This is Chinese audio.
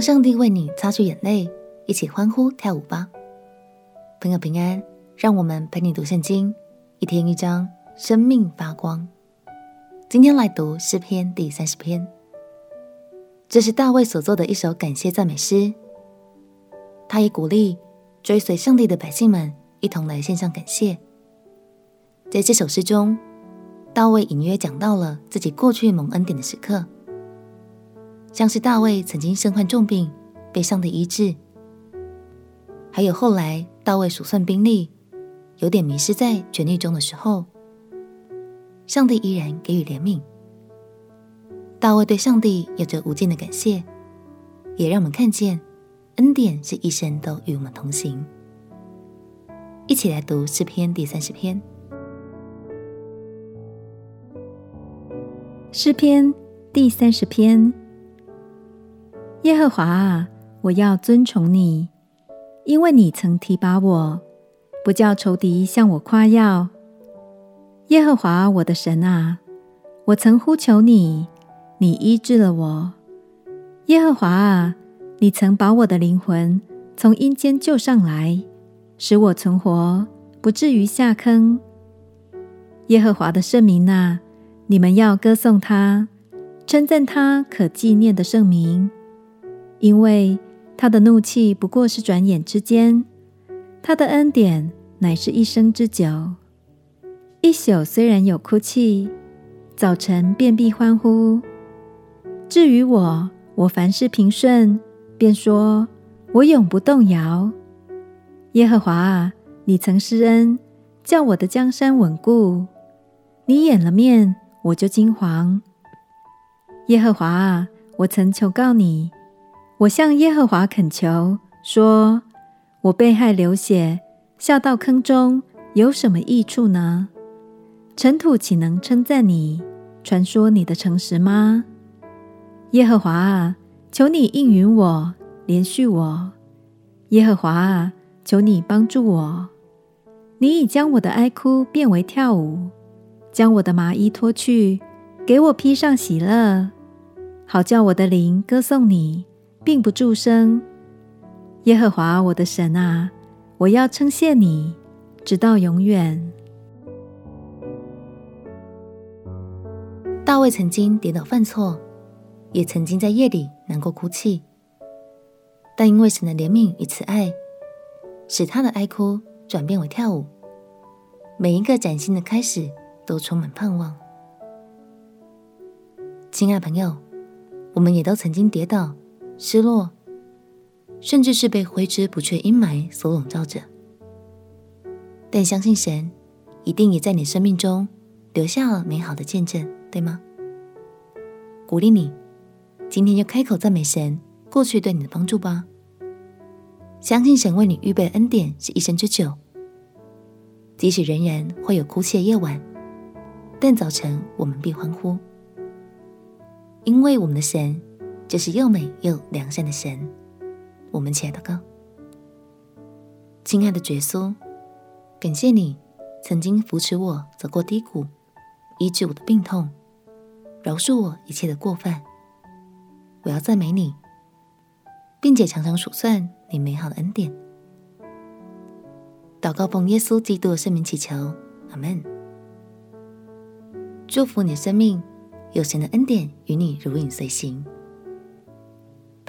让上帝为你擦去眼泪，一起欢呼跳舞吧。朋友平安，让我们陪你读圣经，一天一章，生命发光。今天来读诗篇第三十篇，这是大卫所作的一首感谢赞美诗。他也鼓励追随上帝的百姓们一同来献上感谢。在这首诗中，大卫隐约讲到了自己过去蒙恩典的时刻，像是大卫曾经身患重病，被上帝医治；还有后来大卫数算兵力，有点迷失在权力中的时候，上帝依然给予怜悯。大卫对上帝有着无尽的感谢，也让我们看见恩典是一生都与我们同行。一起来读诗篇第三十篇。诗篇第三十篇：耶和华啊，我要尊崇你，因为你曾提拔我，不叫仇敌向我夸耀。耶和华我的神啊，我曾呼求你，你医治了我。耶和华啊，你曾把我的灵魂从阴间救上来，使我存活，不至于下坑。耶和华的圣名啊！你们要歌颂他，称赞他可纪念的圣名，因为他的怒气不过是转眼之间，他的恩典乃是一生之久。一宿虽然有哭泣，早晨便必欢呼。至于我，我凡事平顺，便说我永不动摇。耶和华啊，你曾施恩，叫我的江山稳固，你掩了面。我就惊惶。耶和华啊，我曾求告你，我向耶和华恳求，说：我被害流血，下到坑中，有什么益处呢？尘土岂能称赞你，传说你的诚实吗？耶和华啊，求你应允我，怜恤我。耶和华啊，求你帮助我。你已将我的哀哭变为跳舞。将我的麻衣脱去，给我披上喜乐，好叫我的灵歌颂你，并不住声。耶和华我的神啊，我要称谢你，直到永远。大卫曾经跌倒犯错，也曾经在夜里难过哭泣，但因为神的怜悯与慈爱，使他的哀哭转变为跳舞。每一个崭新的开始。都充满盼望，亲爱朋友，我们也都曾经跌倒、失落，甚至是被挥之不去阴霾所笼罩着。但相信神一定也在你生命中留下了美好的见证，对吗？鼓励你，今天就开口赞美神过去对你的帮助吧。相信神为你预备恩典是一生之久，即使仍然会有哭泣的夜晚。但早晨我们必欢呼，因为我们的神就是又美又良善的神。我们起来祷告，亲爱的耶稣，感谢你曾经扶持我走过低谷，医治我的病痛，饶恕我一切的过犯。我要赞美你，并且常常数算你美好的恩典。祷告奉耶稣基督的圣名祈求，阿门。祝福你的生命，有神的恩典与你如影随形。